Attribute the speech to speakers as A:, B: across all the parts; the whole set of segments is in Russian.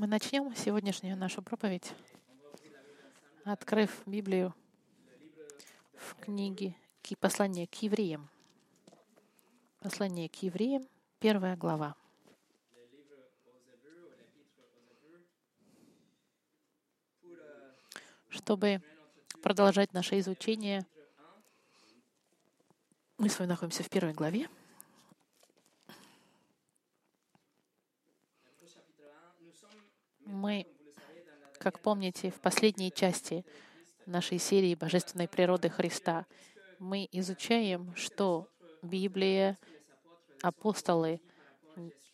A: Мы начнем сегодняшнюю нашу проповедь, открыв Библию в книге «Послание к евреям». Послание к евреям, первая глава. Чтобы продолжать наше изучение, мы с вами находимся в первой главе. Мы, как помните, в последней части нашей серии Божественной природы Христа мы изучаем, что Библия, апостолы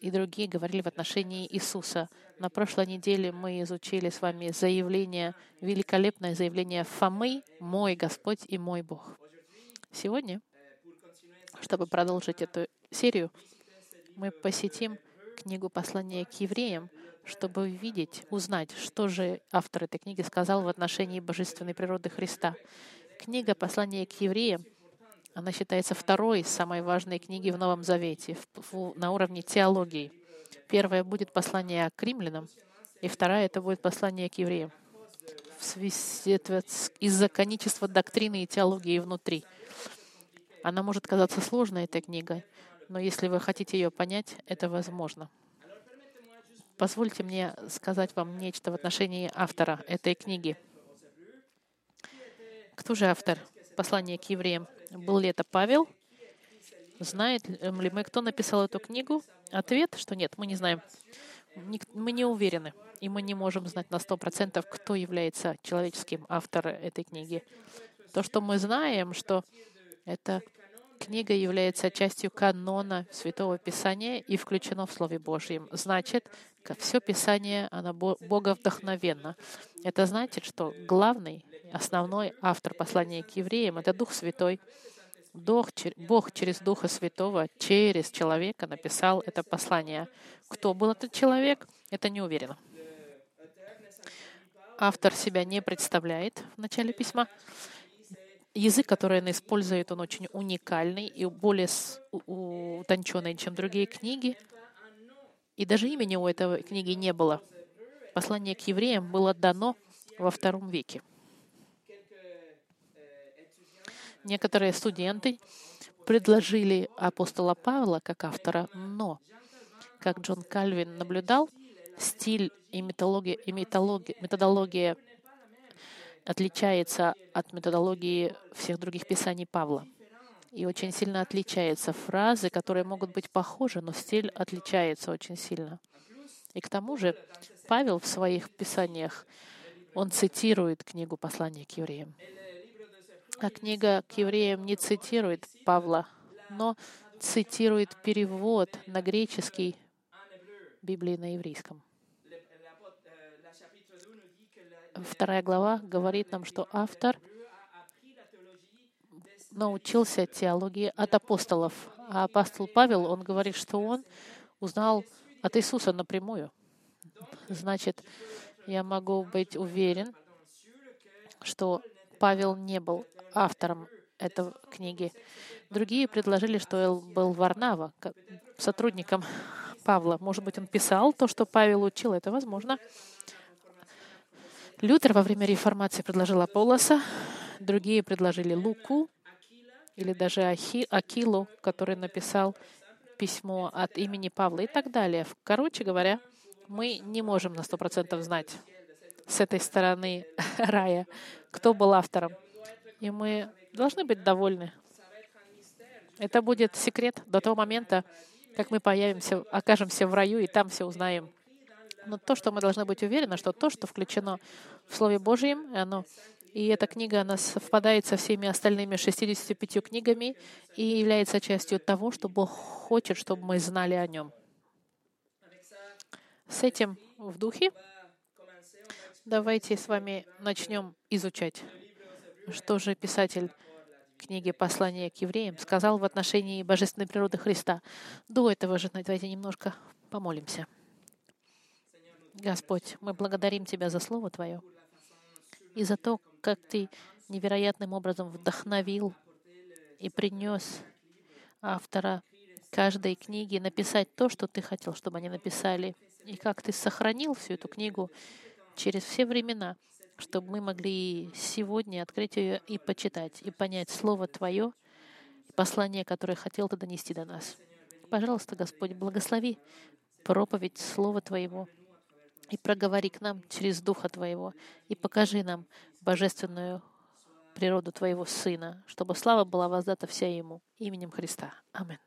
A: и другие говорили в отношении Иисуса. На прошлой неделе мы изучили с вами заявление, великолепное заявление Фомы «Мой Господь и мой Бог». Сегодня, чтобы продолжить эту серию, мы посетим книгу послания к евреям, чтобы увидеть, узнать, что же автор этой книги сказал в отношении божественной природы Христа. Книга «Послание к евреям» она считается второй самой важной книгой в Новом Завете на уровне теологии. Первая будет послание к римлянам, и вторая — это будет послание к евреям из-за коничества доктрины и теологии внутри. Она может казаться сложной, эта книга, но если вы хотите ее понять, это возможно. Позвольте мне сказать вам нечто в отношении автора этой книги. Кто же автор послания к евреям? Был ли это Павел? Знает ли мы, кто написал эту книгу? Ответ, что нет, мы не знаем. Мы не уверены, и мы не можем знать на сто процентов, кто является человеческим автором этой книги. То, что мы знаем, что это книга является частью канона Святого Писания и включена в Слове Божьем. Значит, все Писание, оно Бога вдохновенно. Это значит, что главный, основной автор послания к евреям — это Дух Святой. Бог, Бог через Духа Святого, через человека написал это послание. Кто был этот человек, это не уверено. Автор себя не представляет в начале письма язык, который он использует, он очень уникальный и более утонченный, чем другие книги. И даже имени у этой книги не было. Послание к евреям было дано во втором веке. Некоторые студенты предложили апостола Павла как автора, но, как Джон Кальвин наблюдал, стиль и методология, и методология отличается от методологии всех других писаний Павла. И очень сильно отличается. Фразы, которые могут быть похожи, но стиль отличается очень сильно. И к тому же Павел в своих писаниях, он цитирует книгу «Послание к евреям». А книга к евреям не цитирует Павла, но цитирует перевод на греческий Библии на еврейском. Вторая глава говорит нам, что автор научился теологии от апостолов. А апостол Павел, он говорит, что он узнал от Иисуса напрямую. Значит, я могу быть уверен, что Павел не был автором этой книги. Другие предложили, что он был Варнава, сотрудником Павла. Может быть, он писал то, что Павел учил, это возможно. Лютер во время реформации предложил Аполлоса, другие предложили Луку или даже Ахи, Акилу, который написал письмо от имени Павла и так далее. Короче говоря, мы не можем на сто процентов знать с этой стороны рая, кто был автором. И мы должны быть довольны. Это будет секрет до того момента, как мы появимся, окажемся в раю, и там все узнаем. Но то, что мы должны быть уверены, что то, что включено в Слове Божьем, оно и эта книга, она совпадает со всеми остальными 65 книгами и является частью того, что Бог хочет, чтобы мы знали о нем. С этим в духе давайте с вами начнем изучать, что же писатель книги «Послание к евреям» сказал в отношении божественной природы Христа. До этого же давайте немножко помолимся. Господь, мы благодарим Тебя за Слово Твое и за то, как Ты невероятным образом вдохновил и принес автора каждой книге написать то, что Ты хотел, чтобы они написали, и как Ты сохранил всю эту книгу через все времена, чтобы мы могли сегодня открыть ее и почитать, и понять Слово Твое, послание, которое хотел Ты донести до нас. Пожалуйста, Господь, благослови проповедь Слова Твоего и проговори к нам через Духа Твоего и покажи нам божественную природу Твоего Сына, чтобы слава была воздата вся Ему именем Христа. Аминь.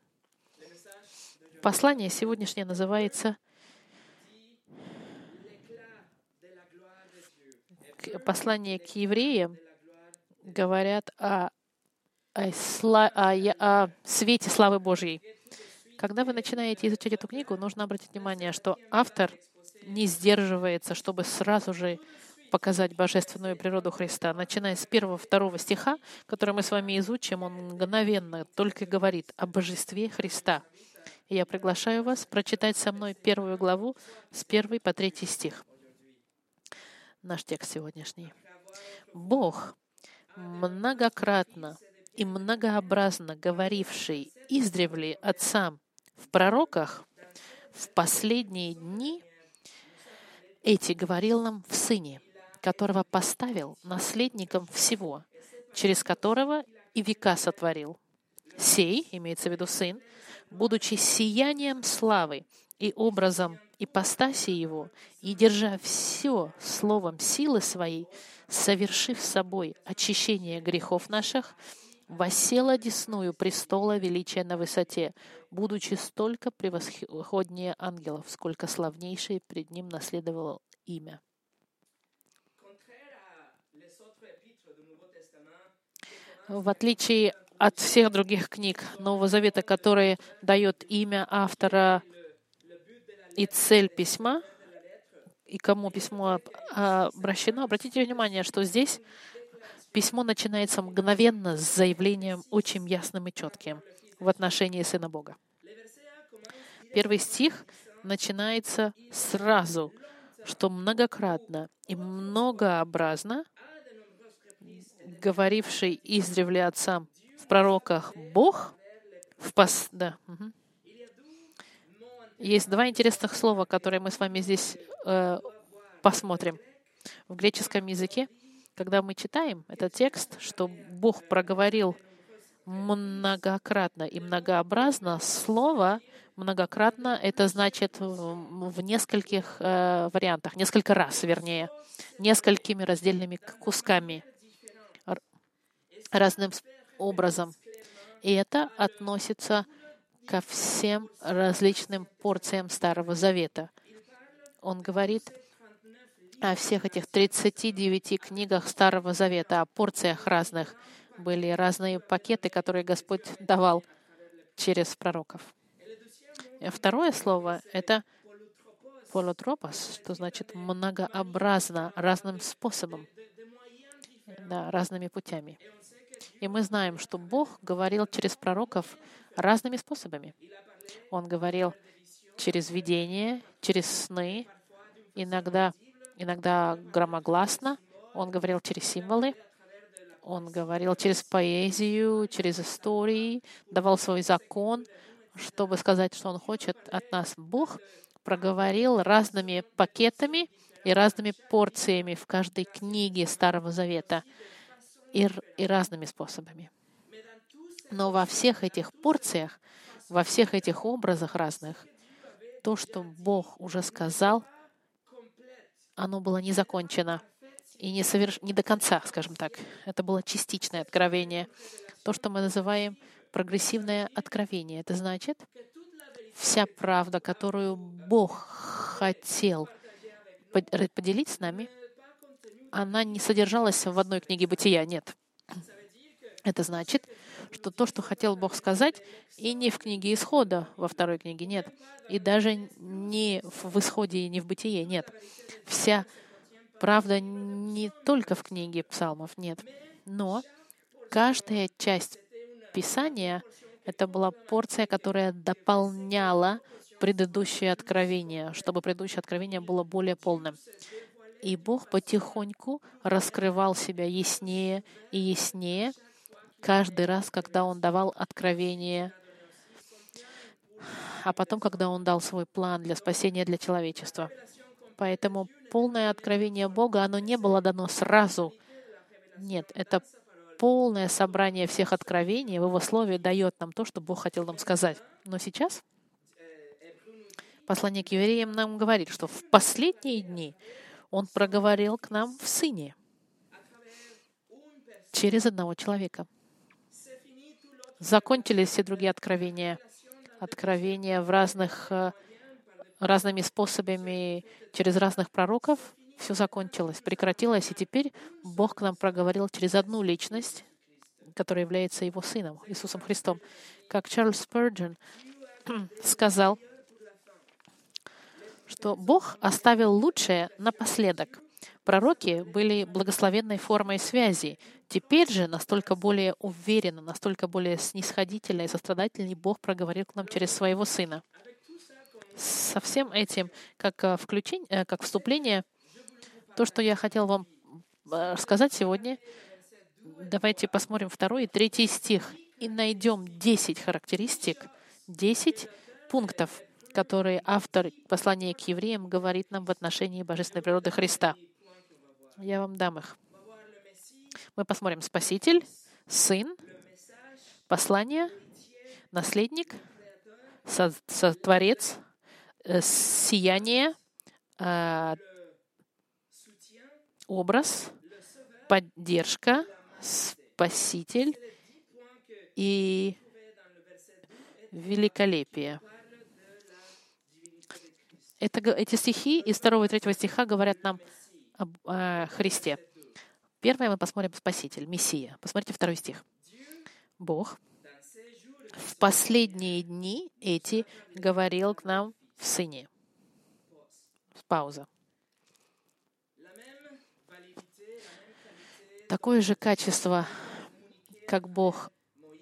A: Послание сегодняшнее называется послание к евреям говорят о, о, сла, о, о свете славы Божьей. Когда вы начинаете изучать эту книгу, нужно обратить внимание, что автор не сдерживается, чтобы сразу же показать божественную природу Христа. Начиная с первого-второго стиха, который мы с вами изучим, он мгновенно только говорит о божестве Христа. И я приглашаю вас прочитать со мной первую главу с первой по третий стих. Наш текст сегодняшний. Бог, многократно и многообразно говоривший издревле отцам в пророках, в последние дни эти говорил нам в Сыне, которого поставил наследником всего, через которого и века сотворил. Сей, имеется в виду Сын, будучи сиянием славы и образом ипостаси Его, и держа все словом силы своей, совершив собой очищение грехов наших, воссела десную престола величия на высоте, будучи столько превосходнее ангелов, сколько славнейшее пред ним наследовало имя. В отличие от всех других книг Нового Завета, которые дают имя автора и цель письма, и кому письмо обращено, обратите внимание, что здесь письмо начинается мгновенно с заявлением очень ясным и четким в отношении Сына Бога. Первый стих начинается сразу, что многократно и многообразно говоривший издревле отцам в пророках Бог в пос... да. Угу. Есть два интересных слова, которые мы с вами здесь э, посмотрим. В греческом языке, когда мы читаем этот текст, что Бог проговорил многократно и многообразно, слово многократно это значит в нескольких э, вариантах, несколько раз, вернее, несколькими раздельными кусками, разным образом. И это относится ко всем различным порциям Старого Завета. Он говорит о всех этих 39 книгах Старого Завета, о порциях разных. Были разные пакеты, которые Господь давал через пророков. Второе слово — это полотропос, что значит многообразно, разным способом, да, разными путями. И мы знаем, что Бог говорил через пророков разными способами. Он говорил через видение, через сны, иногда, иногда громогласно. Он говорил через символы. Он говорил через поэзию, через истории, давал свой закон, чтобы сказать, что Он хочет от нас. Бог проговорил разными пакетами и разными порциями в каждой книге Старого Завета и, и разными способами. Но во всех этих порциях, во всех этих образах разных, то, что Бог уже сказал, оно было не закончено и не, соверш... не до конца, скажем так. Это было частичное откровение. То, что мы называем прогрессивное откровение. Это значит, вся правда, которую Бог хотел поделить с нами, она не содержалась в одной книге бытия, нет. Это значит, что то, что хотел Бог сказать, и не в книге Исхода, во второй книге, нет. И даже не в Исходе и не в Бытие, нет. Вся правда не только в книге Псалмов, нет. Но каждая часть Писания — это была порция, которая дополняла предыдущее откровение, чтобы предыдущее откровение было более полным. И Бог потихоньку раскрывал себя яснее и яснее каждый раз, когда Он давал откровение а потом, когда Он дал свой план для спасения для человечества. Поэтому полное откровение Бога, оно не было дано сразу. Нет, это полное собрание всех откровений в Его Слове дает нам то, что Бог хотел нам сказать. Но сейчас послание к евреям нам говорит, что в последние дни Он проговорил к нам в Сыне через одного человека. Закончились все другие откровения. Откровения в разных, э, разными способами, через разных пророков. Все закончилось, прекратилось, и теперь Бог к нам проговорил через одну личность, которая является Его Сыном, Иисусом Христом. Как Чарльз Спurgeon сказал, что Бог оставил лучшее напоследок. Пророки были благословенной формой связи. Теперь же настолько более уверенно, настолько более снисходительно и сострадательно Бог проговорил к нам через своего Сына. Со всем этим, как, э, включение, э, как вступление, то, что я хотел вам э, сказать сегодня, давайте посмотрим второй и третий стих и найдем 10 характеристик, 10 пунктов, которые автор послания к евреям говорит нам в отношении божественной природы Христа. Я вам дам их. Мы посмотрим Спаситель, Сын, послание, наследник, сотворец, э, сияние, э, образ, поддержка, спаситель и великолепие. Это, эти стихи из 2 и 3 стиха говорят нам об э, Христе. Первое мы посмотрим Спаситель, Мессия. Посмотрите второй стих. Бог в последние дни эти говорил к нам в Сыне. Пауза. Такое же качество, как Бог,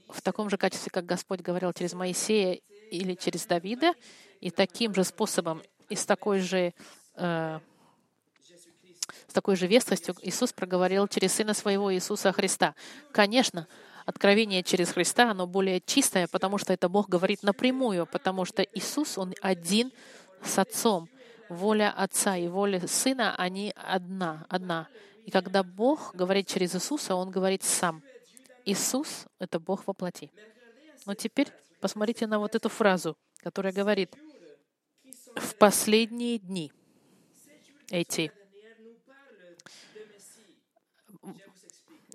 A: в таком же качестве, как Господь говорил через Моисея или через Давида, и таким же способом и с такой же э, с такой же вестностью Иисус проговорил через Сына Своего Иисуса Христа. Конечно, откровение через Христа, оно более чистое, потому что это Бог говорит напрямую, потому что Иисус, Он один с Отцом. Воля Отца и воля Сына, они одна, одна. И когда Бог говорит через Иисуса, Он говорит сам. Иисус — это Бог во плоти. Но теперь посмотрите на вот эту фразу, которая говорит «в последние дни» эти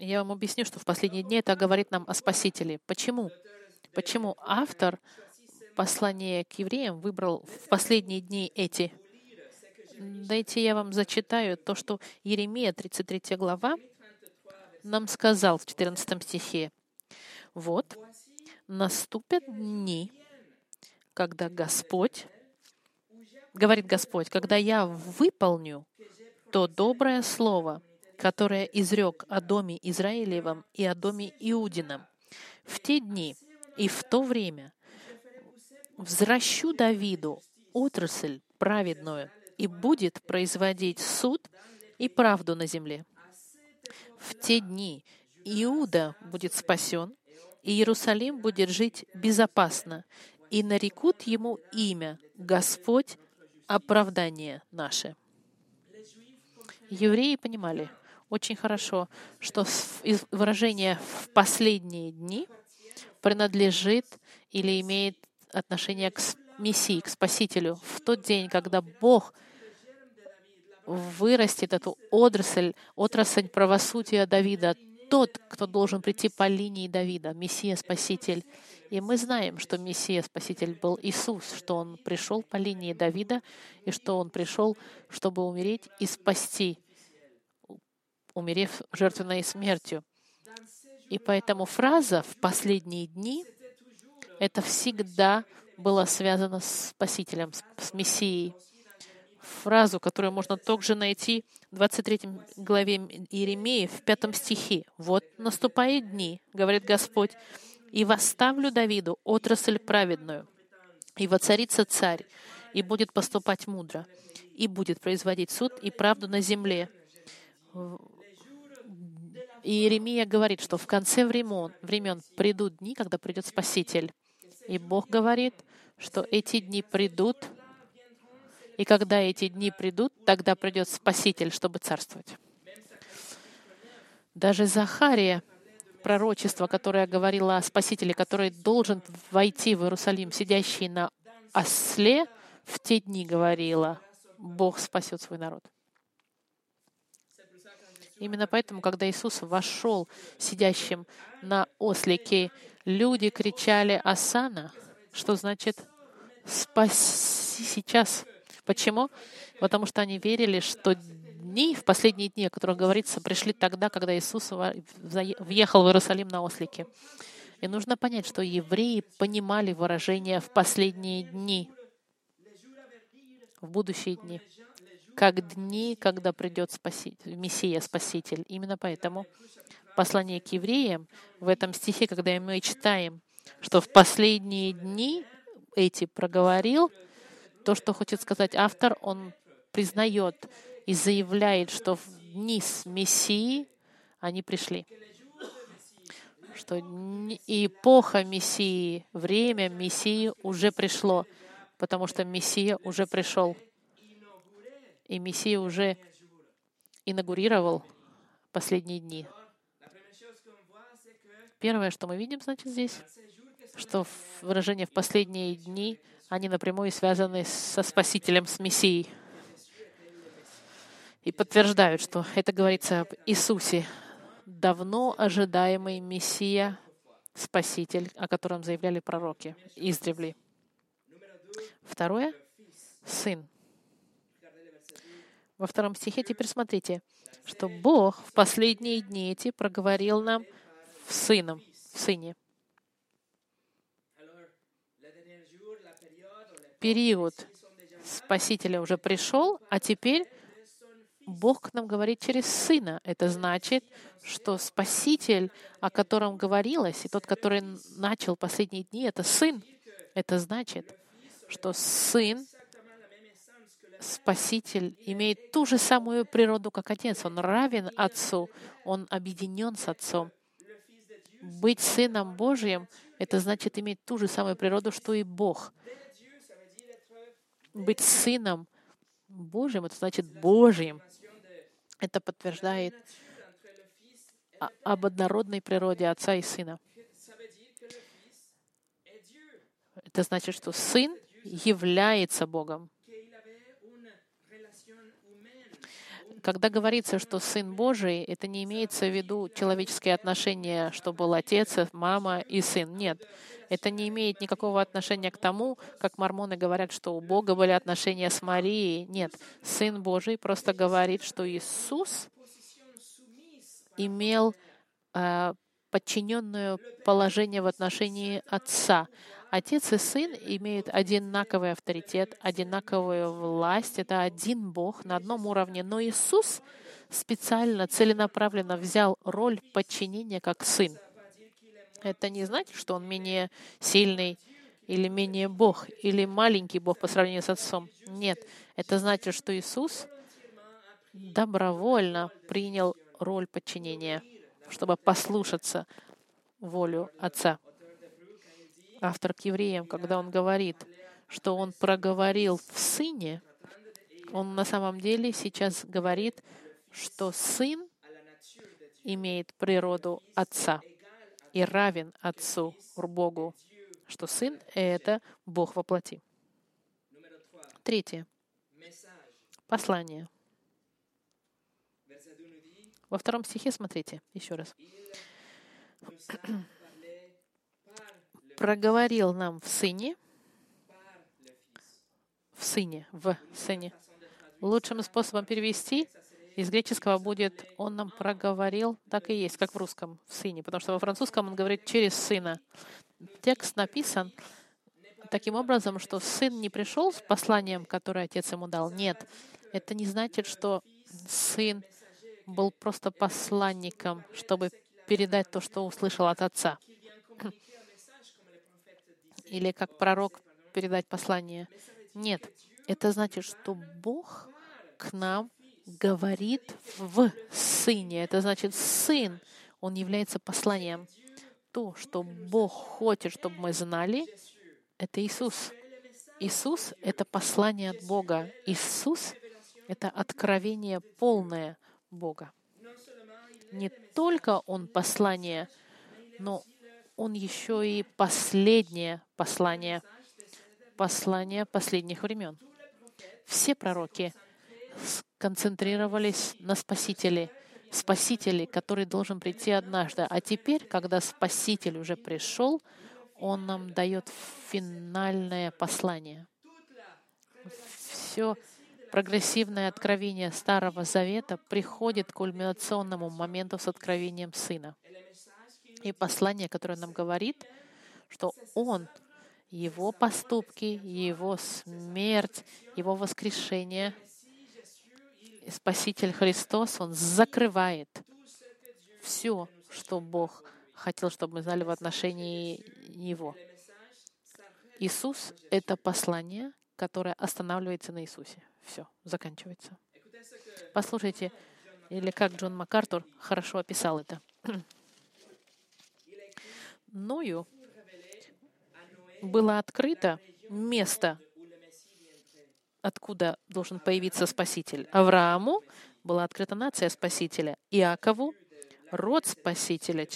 A: Я вам объясню, что в последние дни это говорит нам о Спасителе. Почему? Почему автор послания к евреям выбрал в последние дни эти? Дайте я вам зачитаю то, что Еремия, 33 глава, нам сказал в 14 стихе. «Вот наступят дни, когда Господь, говорит Господь, когда я выполню то доброе слово, которое изрек о доме Израилевом и о доме Иудином. В те дни и в то время взращу Давиду отрасль праведную и будет производить суд и правду на земле. В те дни Иуда будет спасен, и Иерусалим будет жить безопасно, и нарекут ему имя Господь оправдание наше. Евреи понимали, очень хорошо, что выражение «в последние дни» принадлежит или имеет отношение к Мессии, к Спасителю. В тот день, когда Бог вырастет эту отрасль, отрасль правосудия Давида, тот, кто должен прийти по линии Давида, Мессия, Спаситель. И мы знаем, что Мессия, Спаситель был Иисус, что Он пришел по линии Давида, и что Он пришел, чтобы умереть и спасти умерев жертвенной смертью. И поэтому фраза «в последние дни» — это всегда было связано с Спасителем, с Мессией. Фразу, которую можно также найти в 23 главе Иеремии, в 5 стихе. «Вот наступают дни, — говорит Господь, — и восставлю Давиду отрасль праведную, и воцарится царь, и будет поступать мудро, и будет производить суд и правду на земле, и Иеремия говорит, что в конце времен, времен придут дни, когда придет Спаситель. И Бог говорит, что эти дни придут, и когда эти дни придут, тогда придет Спаситель, чтобы царствовать. Даже Захария, пророчество, которое говорило о Спасителе, который должен войти в Иерусалим, сидящий на осле, в те дни говорила, Бог спасет свой народ. Именно поэтому, когда Иисус вошел сидящим на ослике, люди кричали «Асана», что значит «Спаси сейчас». Почему? Потому что они верили, что дни, в последние дни, о которых говорится, пришли тогда, когда Иисус въехал в Иерусалим на ослике. И нужно понять, что евреи понимали выражение «в последние дни», в будущие дни как дни, когда придет спаситель, Мессия, Спаситель. Именно поэтому послание к евреям в этом стихе, когда мы читаем, что в последние дни эти проговорил, то, что хочет сказать автор, он признает и заявляет, что в дни с Мессии они пришли. Что эпоха Мессии, время Мессии уже пришло, потому что Мессия уже пришел и Мессия уже инаугурировал последние дни. Первое, что мы видим, значит, здесь, что выражение «в последние дни» они напрямую связаны со Спасителем, с Мессией. И подтверждают, что это говорится об Иисусе, давно ожидаемый Мессия, Спаситель, о котором заявляли пророки издревле. Второе — Сын во втором стихе, теперь смотрите, что Бог в последние дни эти проговорил нам в Сыном, в Сыне. Период Спасителя уже пришел, а теперь Бог к нам говорит через Сына. Это значит, что Спаситель, о котором говорилось, и тот, который начал последние дни, это Сын. Это значит, что Сын Спаситель имеет ту же самую природу, как Отец. Он равен Отцу, он объединен с Отцом. Быть Сыном Божьим — это значит иметь ту же самую природу, что и Бог. Быть Сыном Божьим — это значит Божьим. Это подтверждает об однородной природе Отца и Сына. Это значит, что Сын является Богом. Когда говорится, что Сын Божий, это не имеется в виду человеческие отношения, что был отец, мама и сын. Нет. Это не имеет никакого отношения к тому, как мормоны говорят, что у Бога были отношения с Марией. Нет. Сын Божий просто говорит, что Иисус имел э, подчиненное положение в отношении Отца. Отец и Сын имеют одинаковый авторитет, одинаковую власть. Это один Бог на одном уровне. Но Иисус специально, целенаправленно взял роль подчинения как Сын. Это не значит, что Он менее сильный или менее Бог, или маленький Бог по сравнению с Отцом. Нет, это значит, что Иисус добровольно принял роль подчинения, чтобы послушаться волю Отца автор к евреям, когда он говорит, что он проговорил в Сыне, он на самом деле сейчас говорит, что Сын имеет природу Отца и равен Отцу, Богу, что Сын — это Бог во плоти. Третье. Послание. Во втором стихе смотрите еще раз проговорил нам в Сыне, в Сыне, в Сыне. Лучшим способом перевести из греческого будет «Он нам проговорил», так и есть, как в русском, в Сыне, потому что во французском он говорит «через Сына». Текст написан таким образом, что Сын не пришел с посланием, которое Отец ему дал. Нет, это не значит, что Сын был просто посланником, чтобы передать то, что услышал от Отца или как пророк передать послание. Нет, это значит, что Бог к нам говорит в Сыне. Это значит, Сын, Он является посланием. То, что Бог хочет, чтобы мы знали, это Иисус. Иисус — это послание от Бога. Иисус — это откровение полное Бога. Не только Он послание, но Он еще и последнее послание, послание последних времен. Все пророки сконцентрировались на Спасителе, Спасителе, который должен прийти однажды. А теперь, когда Спаситель уже пришел, Он нам дает финальное послание. Все прогрессивное откровение Старого Завета приходит к кульминационному моменту с откровением Сына. И послание, которое нам говорит, что Он, Его поступки, Его смерть, Его воскрешение — Спаситель Христос, Он закрывает все, что Бог хотел, чтобы мы знали в отношении Него. Иисус — это послание, которое останавливается на Иисусе. Все, заканчивается. Послушайте, или как Джон МакАртур хорошо описал это. Ною было открыто место откуда должен появиться Спаситель. Аврааму была открыта нация Спасителя, Иакову — род Спасителя,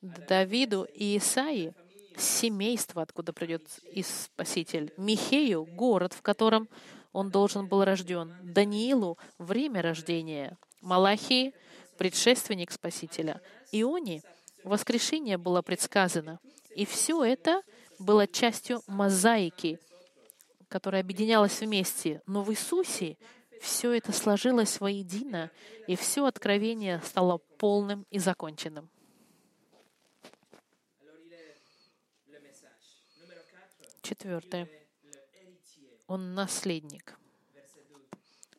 A: Давиду и Исаии — семейство, откуда придет и Спаситель, Михею — город, в котором он должен был рожден, Даниилу — время рождения, Малахии — предшественник Спасителя, Ионе — воскрешение было предсказано. И все это было частью мозаики — которая объединялась вместе. Но в Иисусе все это сложилось воедино, и все откровение стало полным и законченным. Четвертое. Он наследник.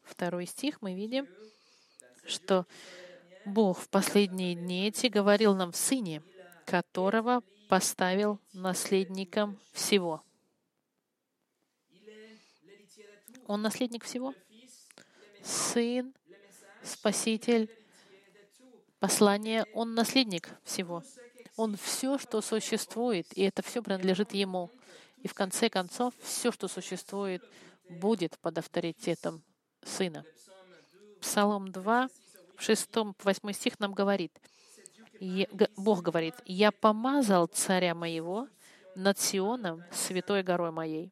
A: Второй стих мы видим, что Бог в последние дни эти говорил нам в Сыне, которого поставил наследником всего. Он наследник всего. Сын, Спаситель, послание. Он наследник всего. Он все, что существует, и это все принадлежит Ему. И в конце концов, все, что существует, будет под авторитетом Сына. Псалом 2, 6, 8 стих нам говорит, Бог говорит, «Я помазал царя моего над Сионом, святой горой моей,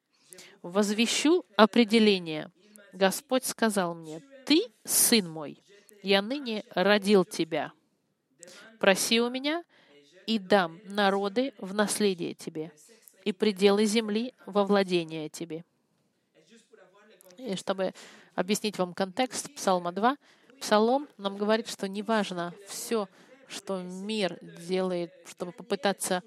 A: возвещу определение. Господь сказал мне, «Ты, сын мой, я ныне родил тебя. Проси у меня, и дам народы в наследие тебе, и пределы земли во владение тебе». И чтобы объяснить вам контекст Псалма 2, Псалом нам говорит, что неважно все, что мир делает, чтобы попытаться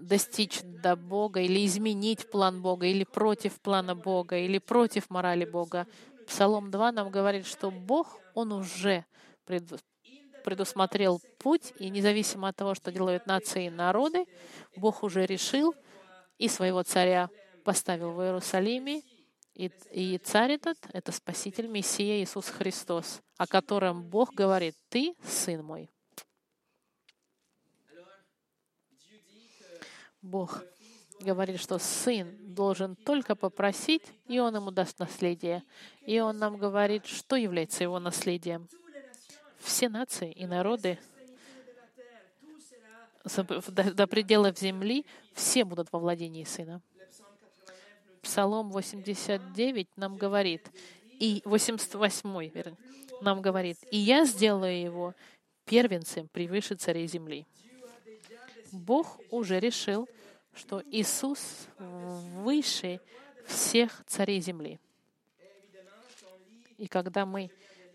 A: достичь до Бога или изменить план Бога, или против плана Бога, или против морали Бога. Псалом 2 нам говорит, что Бог, Он уже предусмотрел путь, и независимо от того, что делают нации и народы, Бог уже решил и своего царя поставил в Иерусалиме, и, и царь этот — это Спаситель, Мессия Иисус Христос, о котором Бог говорит, «Ты, сын мой, Бог говорит, что сын должен только попросить, и он ему даст наследие. И он нам говорит, что является его наследием. Все нации и народы до пределов земли, все будут во владении сына. Псалом 89 нам говорит, и 88 вернее, нам говорит, «И я сделаю его первенцем превыше царей земли». Бог уже решил, что Иисус выше всех царей земли. И когда мы,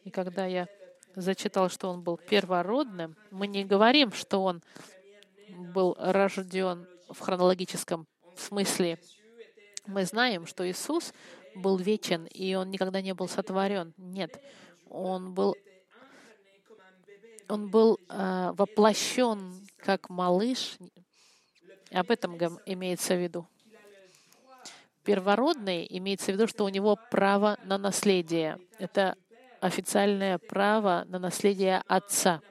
A: и когда я зачитал, что он был первородным, мы не говорим, что он был рожден в хронологическом смысле. Мы знаем, что Иисус был вечен, и он никогда не был сотворен. Нет, он был он был э, воплощен как малыш. Об этом имеется в виду. Первородный имеется в виду, что у него право на наследие. Это официальное право на наследие отца.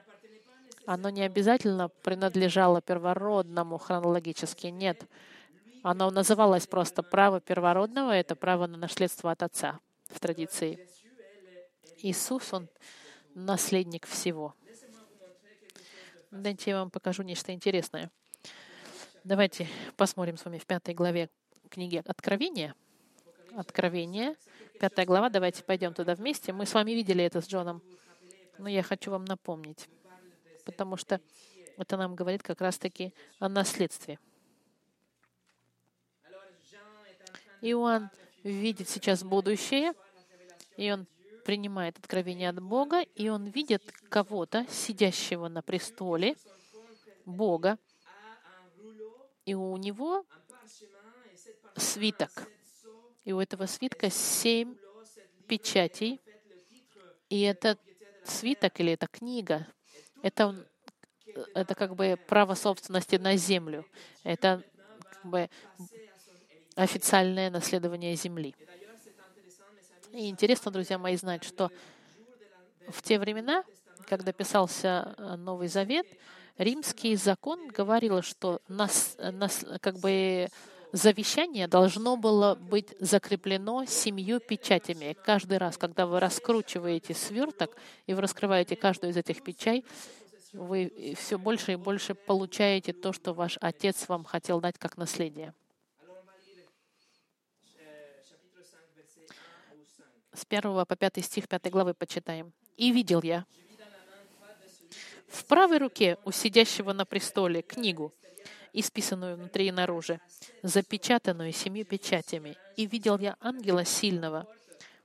A: Оно не обязательно принадлежало первородному хронологически, нет. Оно называлось просто право первородного, это право на наследство от Отца в традиции. Иисус, Он наследник всего. Дайте я вам покажу нечто интересное. Давайте посмотрим с вами в пятой главе книги Откровения. Откровение, пятая глава. Давайте пойдем туда вместе. Мы с вами видели это с Джоном, но я хочу вам напомнить, потому что это нам говорит как раз-таки о наследстве. Иоанн видит сейчас будущее, и он принимает откровение от Бога, и он видит кого-то, сидящего на престоле, Бога, и у него свиток. И у этого свитка семь печатей. И этот свиток или эта книга, это, это как бы право собственности на землю. Это как бы официальное наследование земли. И интересно, друзья мои, знать, что в те времена, когда писался э, Новый Завет, римский закон говорил, что нас, нас, как бы завещание должно было быть закреплено семью печатями. Каждый раз, когда вы раскручиваете сверток и вы раскрываете каждую из этих печей, вы все больше и больше получаете то, что ваш отец вам хотел дать как наследие. С 1 по 5 стих 5 главы почитаем. «И видел я в правой руке у сидящего на престоле книгу, исписанную внутри и наружу, запечатанную семью печатями. И видел я ангела сильного,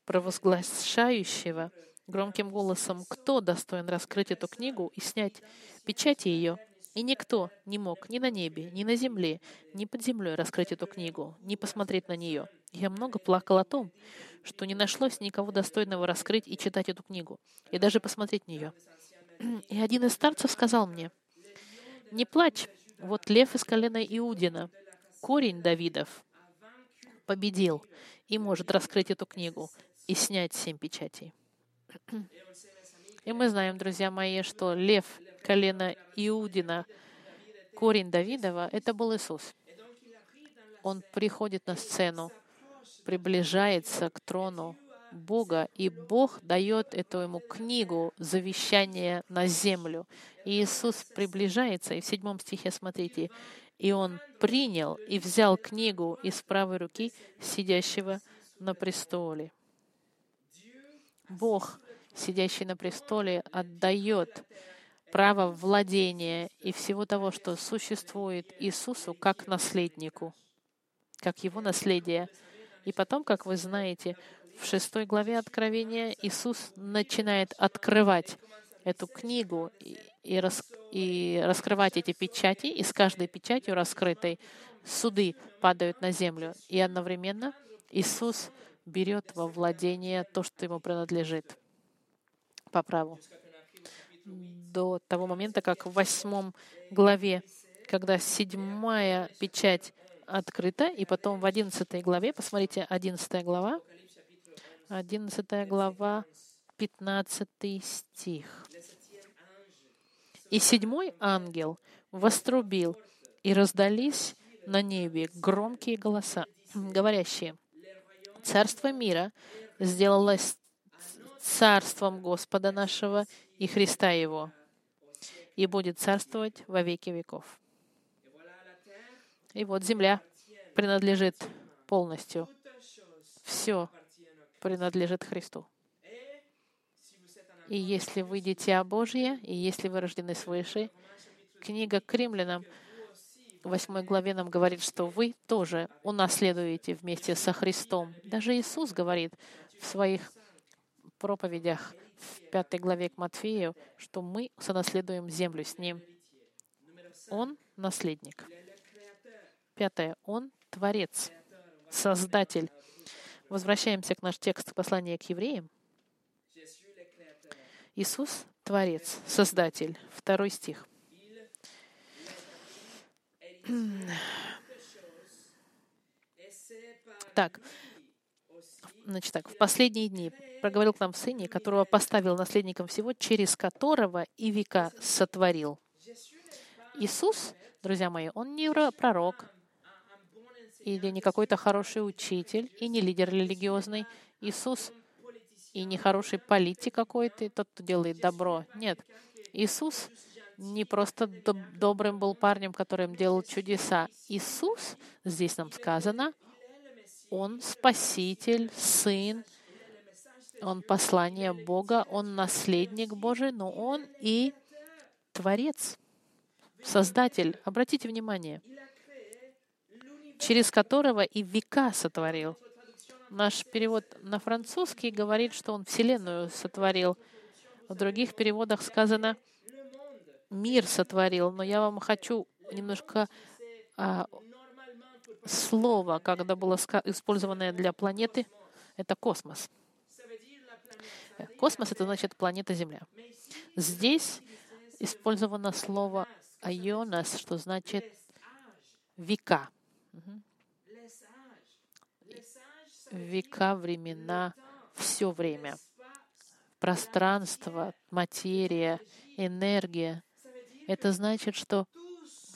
A: провозглашающего громким голосом, кто достоин раскрыть эту книгу и снять печати ее. И никто не мог ни на небе, ни на земле, ни под землей раскрыть эту книгу, ни посмотреть на нее. Я много плакал о том, что не нашлось никого достойного раскрыть и читать эту книгу, и даже посмотреть на нее. И один из старцев сказал мне, «Не плачь, вот лев из колена Иудина, корень Давидов, победил и может раскрыть эту книгу и снять семь печатей». И мы знаем, друзья мои, что лев колена Иудина, корень Давидова, это был Иисус. Он приходит на сцену, приближается к трону Бога, и Бог дает эту ему книгу завещания на землю. И Иисус приближается, и в седьмом стихе, смотрите, и он принял и взял книгу из правой руки сидящего на престоле. Бог, сидящий на престоле, отдает право владения и всего того, что существует Иисусу как наследнику, как его наследие — и потом, как вы знаете, в шестой главе Откровения Иисус начинает открывать эту книгу и, рас, и раскрывать эти печати, и с каждой печатью раскрытой суды падают на землю. И одновременно Иисус берет во владение то, что ему принадлежит по праву. До того момента, как в восьмом главе, когда седьмая печать открыто. И потом в 11 главе, посмотрите, 11 глава, 11 глава, 15 стих. «И седьмой ангел вострубил, и раздались на небе громкие голоса, говорящие, «Царство мира сделалось царством Господа нашего и Христа Его, и будет царствовать во веки веков». И вот земля принадлежит полностью. Все принадлежит Христу. И если вы дитя Божье, и если вы рождены свыше, книга к римлянам, в 8 главе нам говорит, что вы тоже унаследуете вместе со Христом. Даже Иисус говорит в своих проповедях в 5 главе к Матфею, что мы сонаследуем землю с Ним. Он — наследник. Пятое. Он Творец, Создатель. Возвращаемся к наш текст послания к евреям. Иисус — Творец, Создатель. Второй стих. Так, значит так, в последние дни проговорил к нам в Сыне, которого поставил наследником всего, через которого и века сотворил. Иисус, друзья мои, Он не пророк, или не какой-то хороший учитель, и не лидер религиозный. Иисус и не хороший политик какой-то, тот, кто делает добро. Нет. Иисус не просто доб- добрым был парнем, которым делал чудеса. Иисус, здесь нам сказано, Он спаситель, Сын, Он послание Бога, Он наследник Божий, но Он и Творец, Создатель. Обратите внимание, через которого и века сотворил. Наш перевод на французский говорит, что Он Вселенную сотворил. В других переводах сказано «мир сотворил». Но я вам хочу немножко а, слово, когда было использованное для планеты, это космос. Космос — это значит планета Земля. Здесь использовано слово «айонас», что значит «века». Века, времена, все время. Пространство, материя, энергия. Это значит, что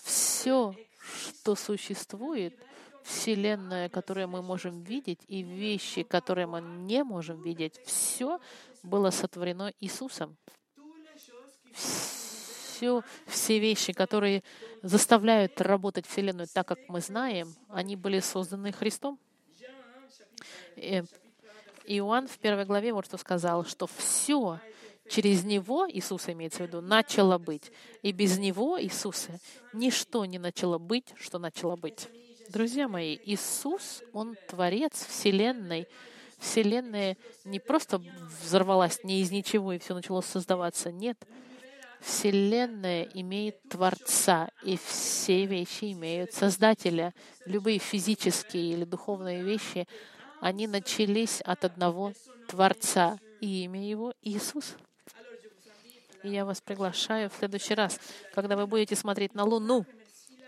A: все, что существует, Вселенная, которую мы можем видеть, и вещи, которые мы не можем видеть, все было сотворено Иисусом. Все, все вещи, которые заставляют работать Вселенную так, как мы знаем, они были созданы Христом. И Иоанн в первой главе вот что сказал, что все через Него, Иисуса имеется в виду, начало быть. И без Него, Иисуса, ничто не начало быть, что начало быть. Друзья мои, Иисус, Он Творец Вселенной. Вселенная не просто взорвалась не из ничего и все начало создаваться. Нет. Вселенная имеет Творца, и все вещи имеют Создателя. Любые физические или духовные вещи, они начались от одного Творца, и имя Его Иисус. И я вас приглашаю в следующий раз, когда вы будете смотреть на Луну,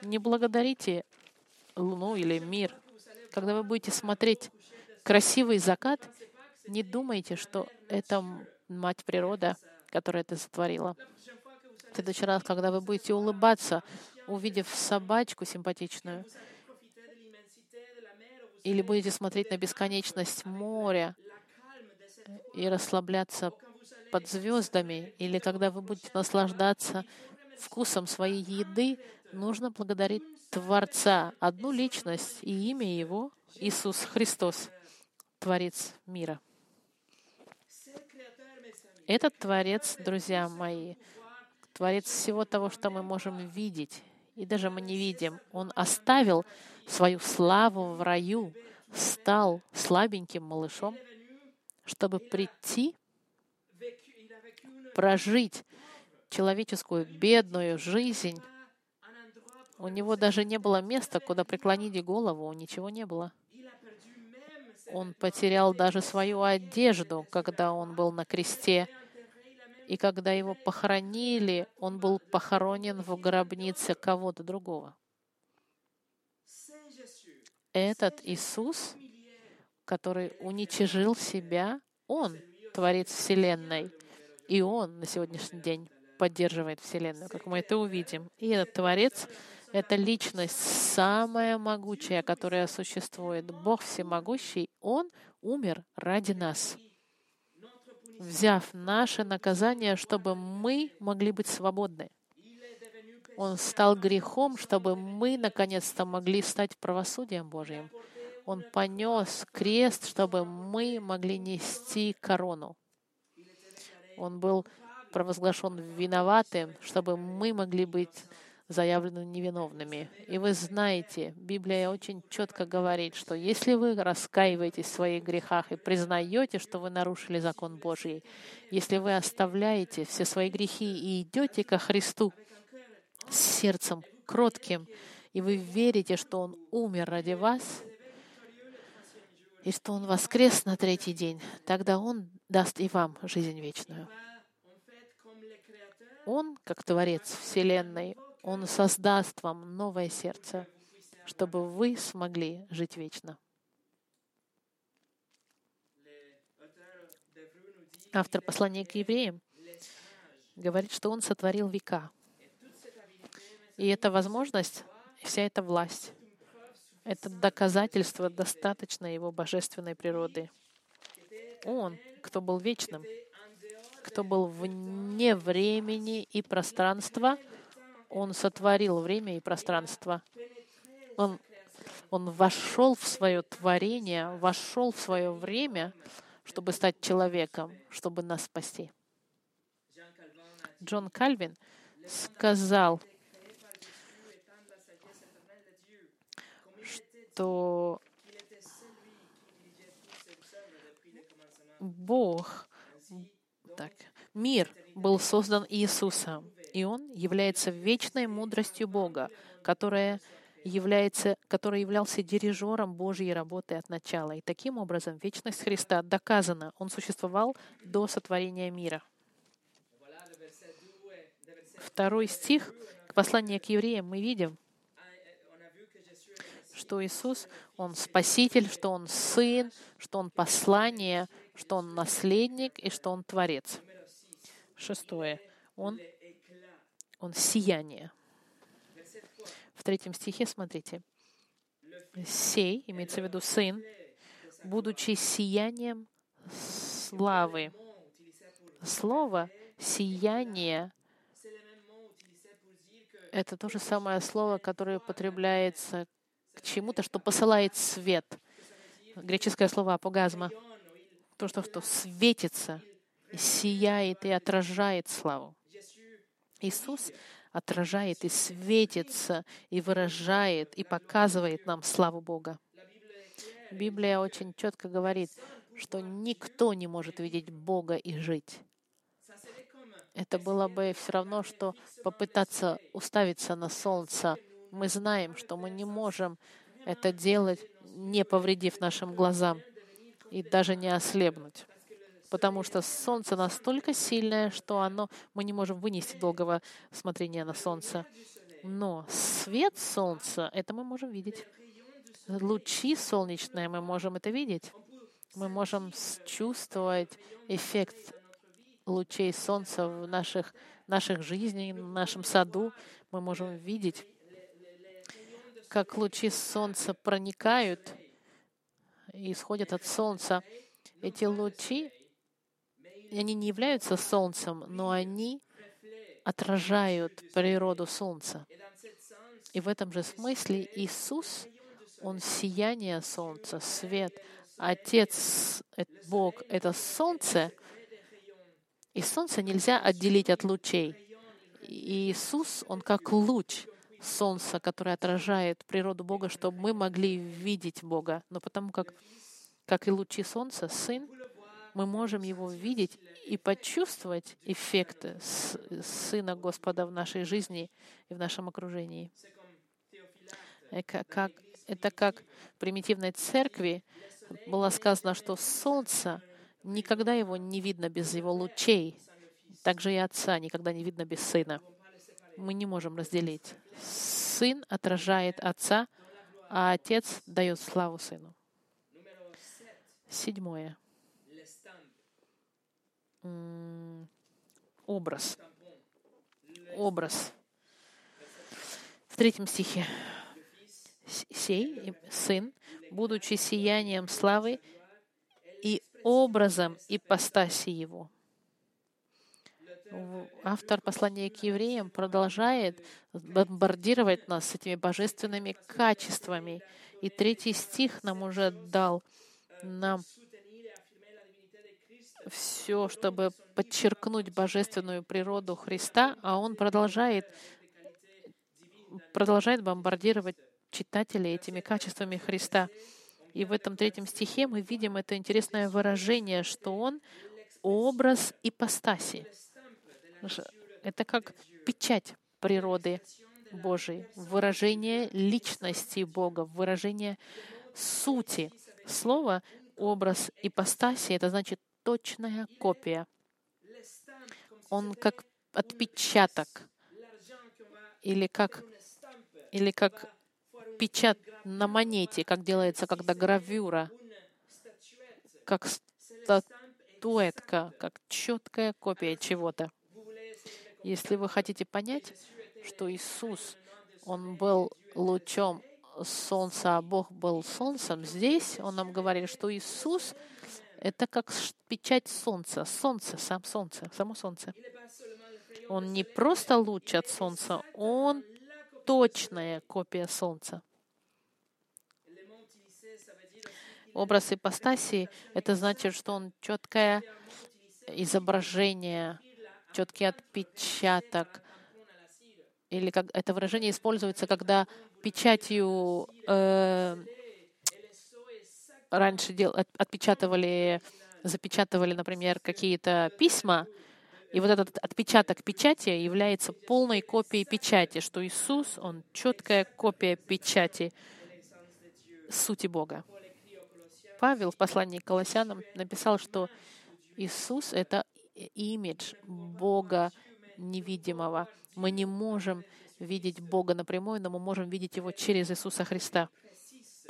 A: не благодарите Луну или мир, когда вы будете смотреть красивый закат, не думайте, что это мать природа, которая это сотворила. В следующий раз, когда вы будете улыбаться, увидев собачку симпатичную, или будете смотреть на бесконечность моря и расслабляться под звездами, или когда вы будете наслаждаться вкусом своей еды, нужно благодарить Творца, одну личность и имя Его — Иисус Христос, Творец мира. Этот Творец, друзья мои, Творец всего того, что мы можем видеть, и даже мы не видим. Он оставил свою славу в раю, стал слабеньким малышом, чтобы прийти, прожить человеческую бедную жизнь. У него даже не было места, куда преклонить голову, ничего не было. Он потерял даже свою одежду, когда он был на кресте. И когда его похоронили, он был похоронен в гробнице кого-то другого. Этот Иисус, который уничижил себя, Он Творец Вселенной. И Он на сегодняшний день поддерживает Вселенную, как мы это увидим. И этот Творец — это личность самая могучая, которая существует. Бог всемогущий, Он умер ради нас, взяв наше наказание, чтобы мы могли быть свободны. Он стал грехом, чтобы мы наконец-то могли стать правосудием Божьим. Он понес крест, чтобы мы могли нести корону. Он был провозглашен виноватым, чтобы мы могли быть заявлены невиновными. И вы знаете, Библия очень четко говорит, что если вы раскаиваетесь в своих грехах и признаете, что вы нарушили закон Божий, если вы оставляете все свои грехи и идете ко Христу, с сердцем кротким, и вы верите, что Он умер ради вас, и что Он воскрес на третий день, тогда Он даст и вам жизнь вечную. Он, как Творец Вселенной, Он создаст вам новое сердце, чтобы вы смогли жить вечно. Автор послания к евреям говорит, что Он сотворил века — и эта возможность, вся эта власть, Это доказательство достаточно Его божественной природы. Он, кто был вечным, кто был вне времени и пространства, Он сотворил время и пространство. Он, он вошел в свое творение, вошел в свое время, чтобы стать человеком, чтобы нас спасти. Джон Кальвин сказал, что Бог, так, мир был создан Иисусом, и Он является вечной мудростью Бога, которая является, который являлся дирижером Божьей работы от начала. И таким образом вечность Христа доказана. Он существовал до сотворения мира. Второй стих к посланию к евреям мы видим, что Иисус, Он Спаситель, что Он Сын, что Он послание, что Он наследник и что Он Творец. Шестое. Он, он сияние. В третьем стихе смотрите. «Сей», имеется в виду Сын, будучи сиянием славы. Слово «сияние» — это то же самое слово, которое употребляется к чему-то, что посылает свет. Греческое слово «апогазма» — то, что, что светится, сияет и отражает славу. Иисус отражает и светится, и выражает, и показывает нам славу Бога. Библия очень четко говорит, что никто не может видеть Бога и жить. Это было бы все равно, что попытаться уставиться на солнце. Мы знаем, что мы не можем это делать, не повредив нашим глазам и даже не ослепнуть потому что солнце настолько сильное, что оно, мы не можем вынести долгого смотрения на солнце. Но свет солнца, это мы можем видеть. Лучи солнечные, мы можем это видеть. Мы можем чувствовать эффект лучей солнца в наших, наших жизнях, в нашем саду. Мы можем видеть, как лучи солнца проникают и исходят от солнца. Эти лучи, они не являются солнцем, но они отражают природу солнца. И в этом же смысле Иисус, Он сияние солнца, свет. Отец, Бог — это солнце, и солнце нельзя отделить от лучей. И Иисус, Он как луч солнца, который отражает природу Бога, чтобы мы могли видеть Бога. Но потому как, как и лучи солнца, Сын — мы можем его видеть и почувствовать эффекты Сына Господа в нашей жизни и в нашем окружении. Это как, это как в примитивной церкви было сказано, что солнце никогда его не видно без его лучей. Также и Отца никогда не видно без Сына. Мы не можем разделить. Сын отражает Отца, а Отец дает славу Сыну. Седьмое образ. Образ. В третьем стихе. «Сей, сын, будучи сиянием славы и образом ипостаси его». Автор послания к евреям продолжает бомбардировать нас этими божественными качествами. И третий стих нам уже дал нам все, чтобы подчеркнуть божественную природу Христа, а он продолжает, продолжает бомбардировать читателей этими качествами Христа. И в этом третьем стихе мы видим это интересное выражение, что он образ ипостаси. Это как печать природы Божией, выражение личности Бога, выражение сути. Слово образ ипостаси — это значит точная копия. Он как отпечаток или как, или как печат на монете, как делается, когда гравюра, как статуэтка, как четкая копия чего-то. Если вы хотите понять, что Иисус, Он был лучом солнце, а Бог был солнцем, здесь он нам говорит, что Иисус — это как печать солнца, солнце, сам солнце, само солнце. Он не просто луч от солнца, он точная копия солнца. Образ ипостасии — это значит, что он четкое изображение, четкий отпечаток. Или как это выражение используется, когда печатью э, раньше дел, отпечатывали, запечатывали, например, какие-то письма, и вот этот отпечаток печати является полной копией печати, что Иисус, Он четкая копия печати сути Бога. Павел в послании к Колоссянам написал, что Иисус — это имидж Бога невидимого. Мы не можем видеть Бога напрямую, но мы можем видеть Его через Иисуса Христа,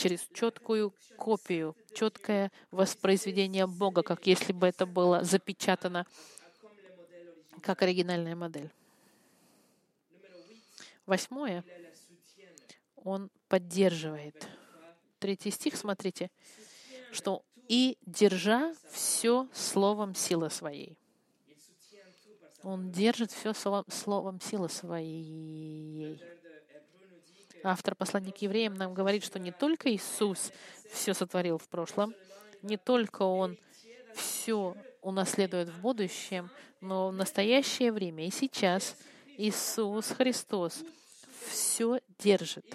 A: через четкую копию, четкое воспроизведение Бога, как если бы это было запечатано как оригинальная модель. Восьмое. Он поддерживает. Третий стих, смотрите что и держа все словом силы своей. Он держит все словом силы своей. Автор послания к евреям нам говорит, что не только Иисус все сотворил в прошлом, не только Он все унаследует в будущем, но в настоящее время и сейчас Иисус Христос все держит,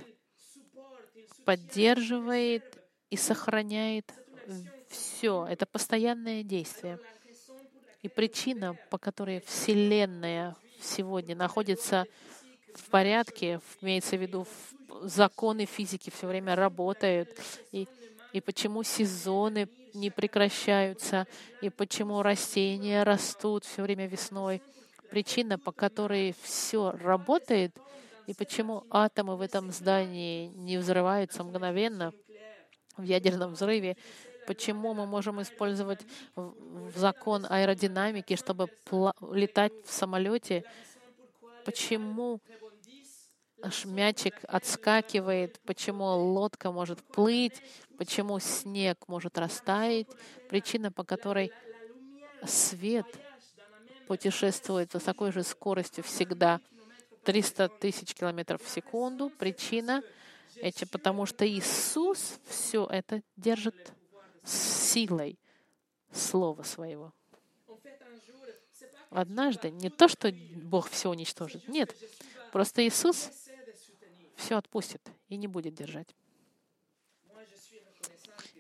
A: поддерживает и сохраняет все. Это постоянное действие. И причина, по которой Вселенная сегодня находится в порядке, имеется в виду законы физики все время работают, и, и почему сезоны не прекращаются, и почему растения растут все время весной. Причина, по которой все работает, и почему атомы в этом здании не взрываются мгновенно в ядерном взрыве, Почему мы можем использовать закон аэродинамики, чтобы летать в самолете? Почему мячик отскакивает, почему лодка может плыть, почему снег может растаять, причина, по которой свет путешествует с такой же скоростью всегда 300 тысяч километров в секунду. Причина — это потому что Иисус все это держит силой Слова Своего. Однажды не то, что Бог все уничтожит. Нет, просто Иисус все отпустит и не будет держать.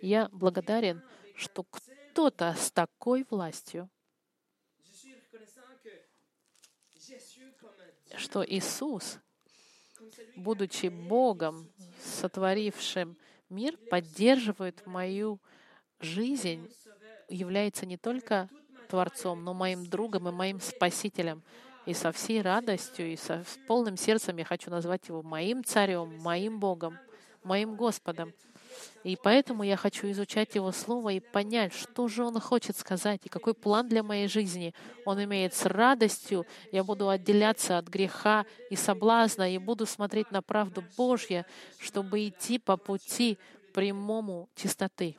A: Я благодарен, что кто-то с такой властью, что Иисус, будучи Богом, сотворившим мир, поддерживает мою жизнь является не только Творцом, но моим другом и моим Спасителем. И со всей радостью, и со, с полным сердцем я хочу назвать Его моим Царем, моим Богом, моим Господом. И поэтому я хочу изучать Его Слово и понять, что же Он хочет сказать, и какой план для моей жизни Он имеет с радостью. Я буду отделяться от греха и соблазна, и буду смотреть на правду Божью, чтобы идти по пути прямому чистоты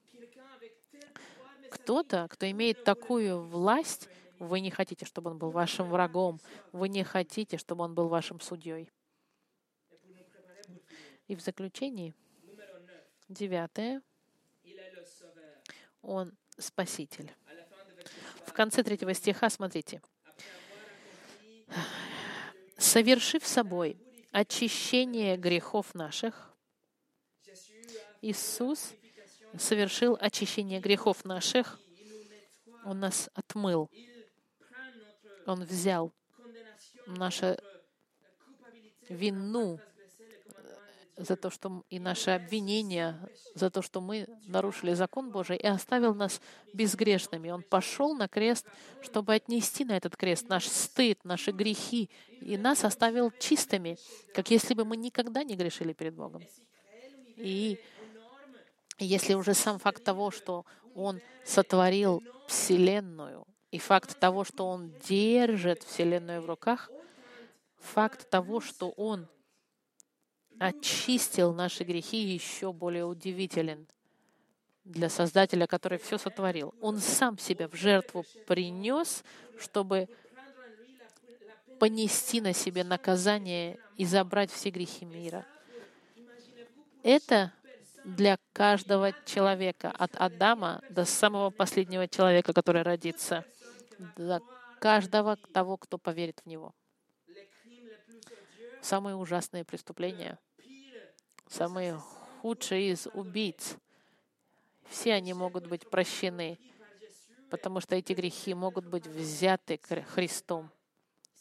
A: кто-то, кто имеет такую власть, вы не хотите, чтобы он был вашим врагом, вы не хотите, чтобы он был вашим судьей. И в заключении, девятое, он спаситель. В конце третьего стиха смотрите. «Совершив собой очищение грехов наших, Иисус — совершил очищение грехов наших. Он нас отмыл. Он взял нашу вину за то, что и наше обвинение за то, что мы нарушили закон Божий, и оставил нас безгрешными. Он пошел на крест, чтобы отнести на этот крест наш стыд, наши грехи, и нас оставил чистыми, как если бы мы никогда не грешили перед Богом. И если уже сам факт того, что Он сотворил Вселенную, и факт того, что Он держит Вселенную в руках, факт того, что Он очистил наши грехи еще более удивителен для Создателя, который все сотворил. Он сам себя в жертву принес, чтобы понести на себе наказание и забрать все грехи мира. Это для каждого человека, от Адама до самого последнего человека, который родится, для каждого того, кто поверит в Него. Самые ужасные преступления, самые худшие из убийц, все они могут быть прощены, потому что эти грехи могут быть взяты Христом,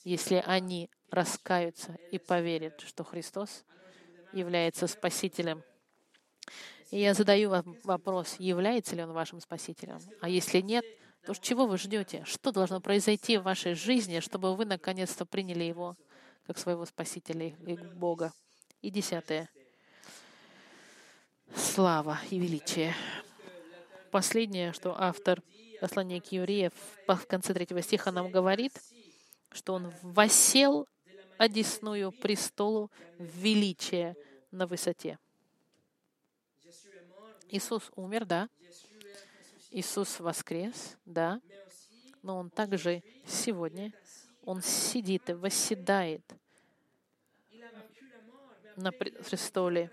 A: если они раскаются и поверят, что Христос является Спасителем. И я задаю вам вопрос, является ли Он вашим Спасителем? А если нет, то чего вы ждете? Что должно произойти в вашей жизни, чтобы вы наконец-то приняли Его как своего Спасителя и Бога? И десятое. Слава и величие. Последнее, что автор послания к евреев в конце третьего стиха нам говорит, что он восел одесную престолу величия на высоте. Иисус умер, да. Иисус воскрес, да. Но Он также сегодня, Он сидит и восседает на престоле.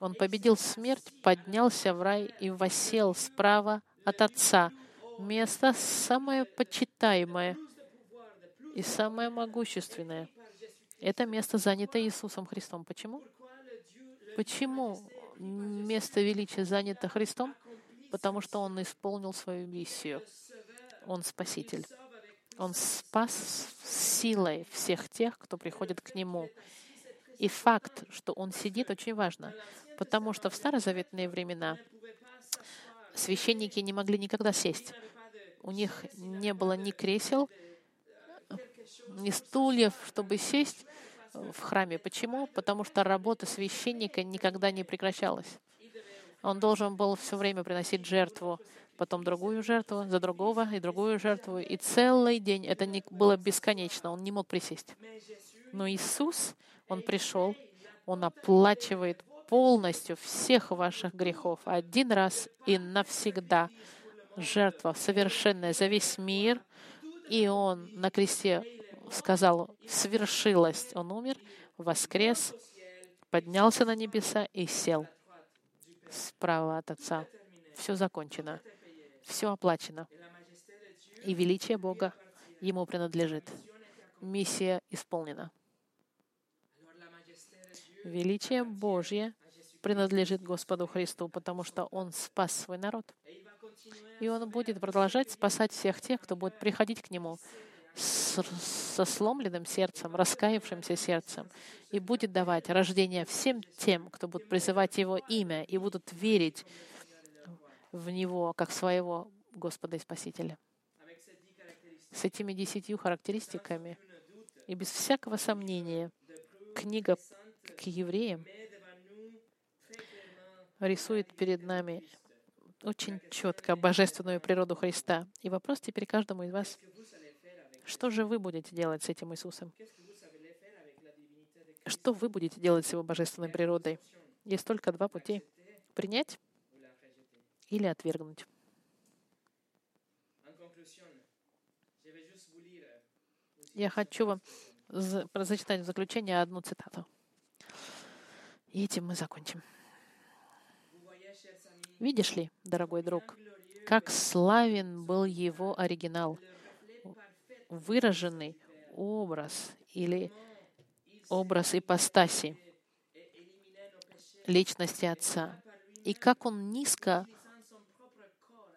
A: Он победил смерть, поднялся в рай и восел справа от Отца. Место самое почитаемое и самое могущественное. Это место занято Иисусом Христом. Почему? Почему место величия занято Христом? Потому что Он исполнил свою миссию. Он Спаситель. Он спас силой всех тех, кто приходит к Нему. И факт, что Он сидит, очень важно, потому что в старозаветные времена священники не могли никогда сесть. У них не было ни кресел, ни стульев, чтобы сесть в храме. Почему? Потому что работа священника никогда не прекращалась. Он должен был все время приносить жертву, потом другую жертву, за другого и другую жертву. И целый день это не было бесконечно. Он не мог присесть. Но Иисус, Он пришел, Он оплачивает полностью всех ваших грехов один раз и навсегда. Жертва совершенная за весь мир. И Он на кресте сказал, свершилось. Он умер, воскрес, поднялся на небеса и сел справа от Отца. Все закончено, все оплачено. И величие Бога Ему принадлежит. Миссия исполнена. Величие Божье принадлежит Господу Христу, потому что Он спас свой народ. И Он будет продолжать спасать всех тех, кто будет приходить к Нему со сломленным сердцем, раскаявшимся сердцем, и будет давать рождение всем тем, кто будет призывать Его имя и будут верить в Него как своего Господа и Спасителя. С этими десятью характеристиками и без всякого сомнения книга к евреям рисует перед нами очень четко божественную природу Христа. И вопрос теперь каждому из вас — что же вы будете делать с этим Иисусом? Что вы будете делать с Его божественной природой? Есть только два пути — принять или отвергнуть. Я хочу вам зачитать в заключение одну цитату. И этим мы закончим. Видишь ли, дорогой друг, как славен был его оригинал — выраженный образ или образ ипостаси личности Отца. И как Он низко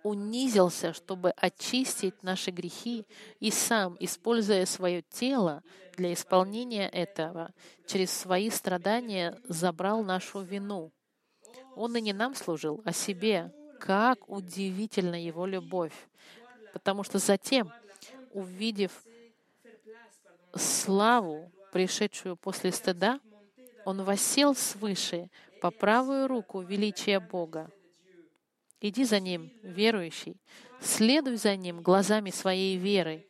A: унизился, чтобы очистить наши грехи, и сам, используя свое тело для исполнения этого, через свои страдания забрал нашу вину. Он и не нам служил, а себе. Как удивительна Его любовь! Потому что затем, увидев славу, пришедшую после стыда, он восел свыше по правую руку величия Бога. Иди за Ним, верующий, следуй за Ним глазами своей веры,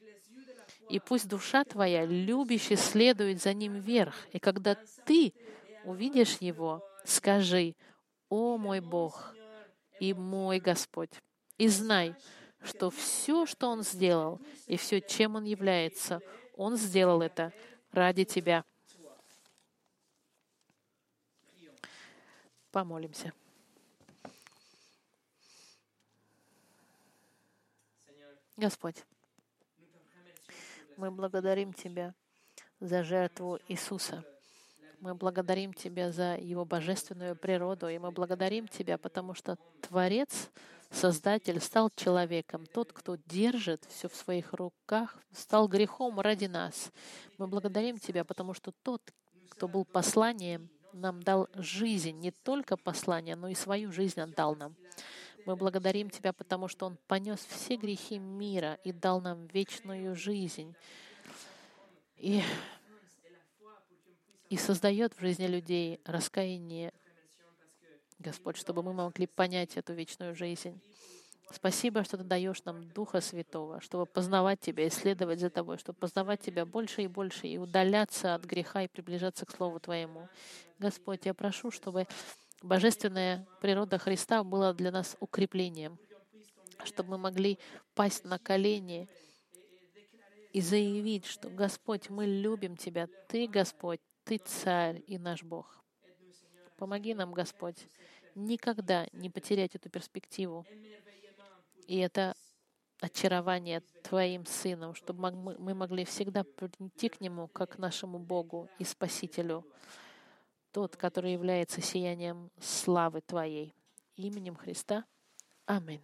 A: и пусть душа твоя, любящая, следует за Ним вверх. И когда ты увидишь его, скажи, «О мой Бог и мой Господь!» И знай, что все, что Он сделал, и все, чем Он является, Он сделал это ради тебя. Помолимся. Господь, мы благодарим Тебя за жертву Иисуса. Мы благодарим Тебя за Его божественную природу, и мы благодарим Тебя, потому что Творец, Создатель, стал человеком. Тот, кто держит все в своих руках, стал грехом ради нас. Мы благодарим Тебя, потому что тот, кто был посланием, нам дал жизнь, не только послание, но и свою жизнь отдал нам. Мы благодарим Тебя, потому что Он понес все грехи мира и дал нам вечную жизнь. И, и создает в жизни людей раскаяние, Господь, чтобы мы могли понять эту вечную жизнь. Спасибо, что Ты даешь нам Духа Святого, чтобы познавать Тебя, исследовать за Тобой, чтобы познавать Тебя больше и больше, и удаляться от греха и приближаться к Слову Твоему. Господь, я прошу, чтобы божественная природа Христа была для нас укреплением, чтобы мы могли пасть на колени и заявить, что Господь, мы любим Тебя, Ты Господь, Ты Царь и наш Бог. Помоги нам, Господь, никогда не потерять эту перспективу и это очарование Твоим Сыном, чтобы мы могли всегда прийти к Нему как к нашему Богу и Спасителю тот, который является сиянием славы Твоей. Именем Христа. Аминь.